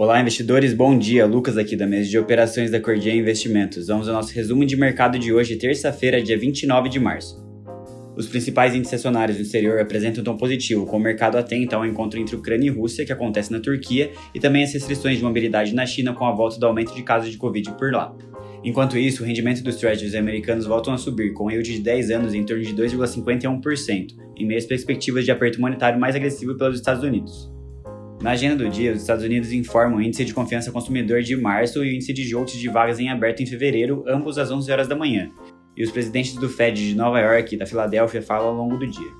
Olá, investidores, bom dia. Lucas aqui da mesa de operações da Cordia Investimentos. Vamos ao nosso resumo de mercado de hoje, terça-feira, dia 29 de março. Os principais índices acionários do exterior apresentam um tom positivo, com o mercado atento ao encontro entre Ucrânia e Rússia, que acontece na Turquia, e também as restrições de mobilidade na China com a volta do aumento de casos de Covid por lá. Enquanto isso, o rendimento dos treasuries americanos voltam a subir, com um yield de 10 anos em torno de 2,51%, em meio às perspectivas de aperto monetário mais agressivo pelos Estados Unidos. Na agenda do dia, os Estados Unidos informam o índice de confiança consumidor de março e o índice de JOLTS de vagas em aberto em fevereiro, ambos às 11 horas da manhã. E os presidentes do Fed de Nova York e da Filadélfia falam ao longo do dia.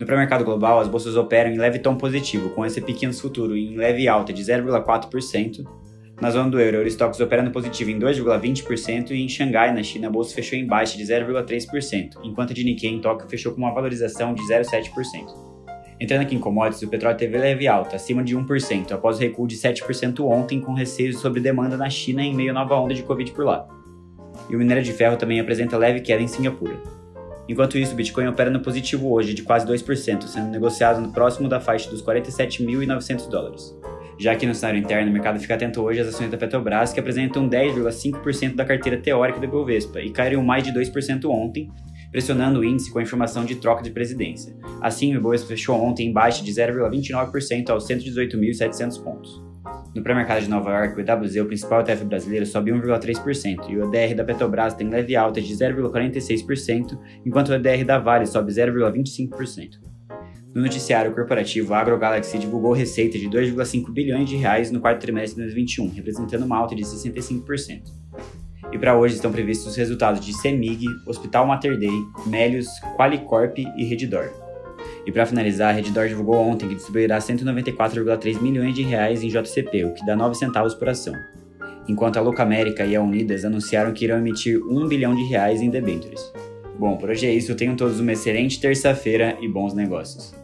No pré-mercado global, as bolsas operam em leve tom positivo, com esse pequenos futuro em leve alta de 0,4%. Na zona do euro, Eurostox opera no positivo em 2,20% e em Xangai, na China, a bolsa fechou em baixa de 0,3%, enquanto a de Nikkei em Tóquio fechou com uma valorização de 0,7%. Entrando aqui em commodities, o petróleo teve leve alta, acima de 1%, após o recuo de 7% ontem, com receios sobre demanda na China em meio à nova onda de Covid por lá. E o minério de ferro também apresenta leve queda em Singapura. Enquanto isso, o Bitcoin opera no positivo hoje, de quase 2%, sendo negociado no próximo da faixa dos 47.900 dólares. Já que no cenário interno, o mercado fica atento hoje às ações da Petrobras, que apresentam 10,5% da carteira teórica do Ibovespa e caíram mais de 2% ontem, pressionando o índice com a informação de troca de presidência. Assim, o Ibovespa fechou ontem em baixa de 0,29% aos 118.700 pontos. No pré-mercado de Nova York, o EWZ, o principal ETF brasileiro, sobe 1,3% e o EDR da Petrobras tem leve alta de 0,46%, enquanto o EDR da Vale sobe 0,25%. No noticiário corporativo, a AgroGalaxy divulgou receita de 2,5 bilhões de reais no quarto trimestre de 2021, representando uma alta de 65%. E para hoje estão previstos os resultados de CEMIG, Hospital Mater Dei, Melius, Qualicorp e Redditor. E para finalizar, a Redditor divulgou ontem que distribuirá 194,3 milhões de reais em JCP, o que dá 9 centavos por ação. Enquanto a Locamérica e a Unidas anunciaram que irão emitir 1 bilhão de reais em debêntures. Bom, por hoje é isso. Tenham todos uma excelente terça-feira e bons negócios.